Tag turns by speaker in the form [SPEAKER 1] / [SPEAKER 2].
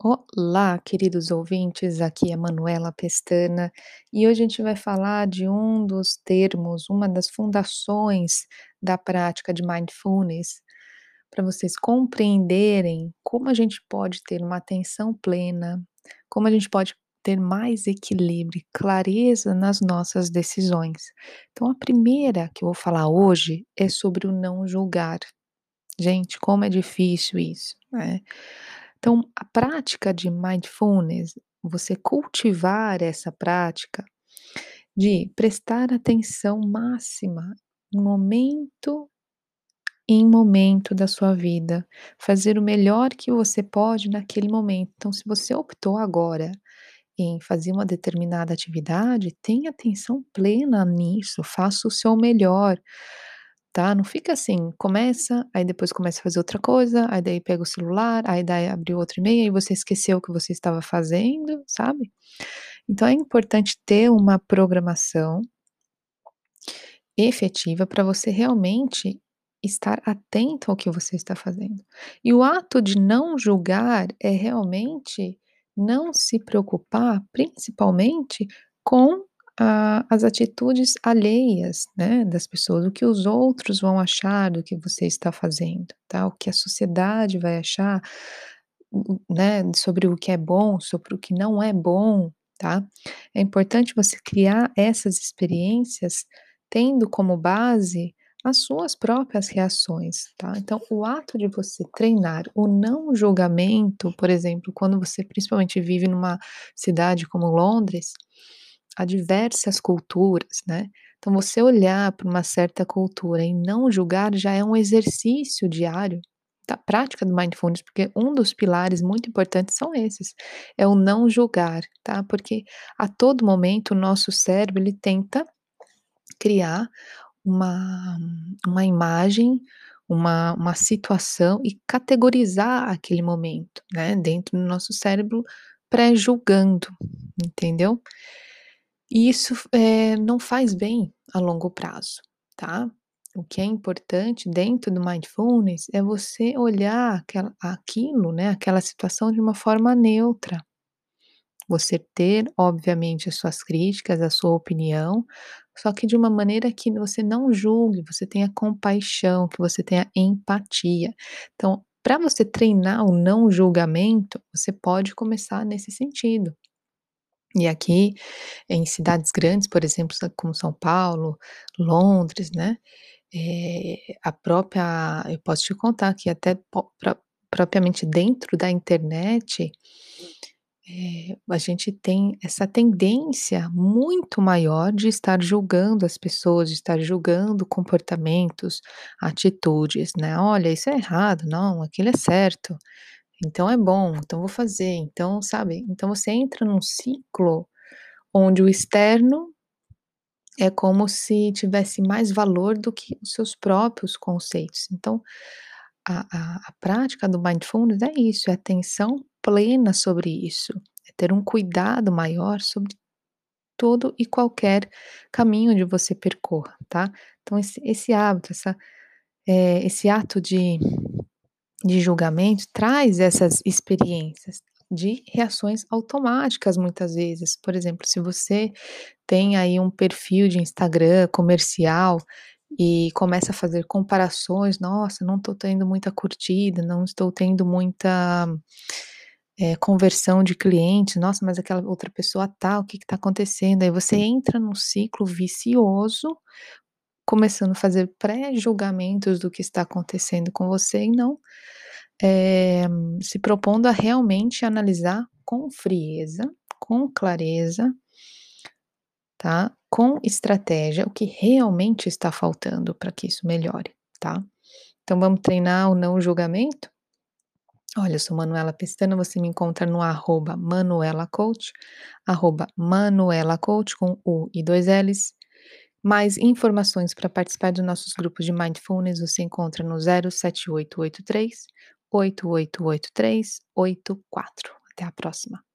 [SPEAKER 1] Olá, queridos ouvintes, aqui é Manuela Pestana e hoje a gente vai falar de um dos termos, uma das fundações da prática de mindfulness, para vocês compreenderem como a gente pode ter uma atenção plena, como a gente pode ter mais equilíbrio e clareza nas nossas decisões. Então, a primeira que eu vou falar hoje é sobre o não julgar. Gente, como é difícil isso, né? Então, a prática de mindfulness, você cultivar essa prática de prestar atenção máxima momento em momento da sua vida, fazer o melhor que você pode naquele momento. Então, se você optou agora em fazer uma determinada atividade, tenha atenção plena nisso, faça o seu melhor. Tá? Não fica assim, começa, aí depois começa a fazer outra coisa, aí daí pega o celular, aí daí abre outro e-mail, aí você esqueceu o que você estava fazendo, sabe? Então é importante ter uma programação efetiva para você realmente estar atento ao que você está fazendo. E o ato de não julgar é realmente não se preocupar, principalmente com as atitudes alheias, né, das pessoas, o que os outros vão achar do que você está fazendo, tá, o que a sociedade vai achar, né, sobre o que é bom, sobre o que não é bom, tá. É importante você criar essas experiências tendo como base as suas próprias reações, tá. Então o ato de você treinar o não julgamento, por exemplo, quando você principalmente vive numa cidade como Londres, há diversas culturas, né. Então você olhar para uma certa cultura e não julgar já é um exercício diário da prática do mindfulness, porque um dos pilares muito importantes são esses, é o não julgar, tá. Porque a todo momento o nosso cérebro ele tenta criar uma uma imagem, uma uma situação e categorizar aquele momento, né, dentro do nosso cérebro, pré-julgando, entendeu? E isso eh, não faz bem a longo prazo, tá? O que é importante dentro do mindfulness é você olhar aquela aquilo, né, aquela situação de uma forma neutra. Você ter, obviamente, as suas críticas, a sua opinião, só que de uma maneira que você não julgue, você tenha compaixão, que você tenha empatia. Então, para você treinar o não julgamento, você pode começar nesse sentido. E aqui, em cidades grandes, por exemplo, como São Paulo, Londres, né, eh, a própria eu posso te contar que até propriamente dentro da internet, eh, a gente tem essa tendência muito maior de estar julgando as pessoas, de estar julgando comportamentos, atitudes, né. "Olha, isso é errado. Não, aquilo é certo. Então é bom, então vou fazer". Então, sabe, então você entra num ciclo onde o externo é como se tivesse mais valor do que os seus próprios conceitos. Então, a a a prática do mindfulness é isso, é atenção plena sobre isso, é ter um cuidado maior sobre todo e qualquer caminho onde você percorra, tá. Então esse esse hábito, essa eh, esse ato de de julgamento traz essas experiências de reações automáticas muitas vezes. Por exemplo, se você tem aí um perfil de Instagram comercial e começa a fazer comparações: "Nossa, não estou tendo muita curtida, não estou tendo muita, eh, conversão de clientes. Nossa, mas aquela outra pessoa tá, o que que tá acontecendo?". Aí você entra num ciclo vicioso, começando a fazer pré-julgamentos do que está acontecendo com você e não, eh, se propondo a realmente analisar com frieza, com clareza tá, com estratégia, o que realmente está faltando para que isso melhore, tá. Então vamos treinar o não julgamento? Olha, eu sou Manuela Pestana, você me encontra no arroba Manuela Coach, arroba Manuela Coach com U e 2 Ls. Mais informações para participar dos nossos grupos de mindfulness você encontra no 07883 8883 84. Até a próxima.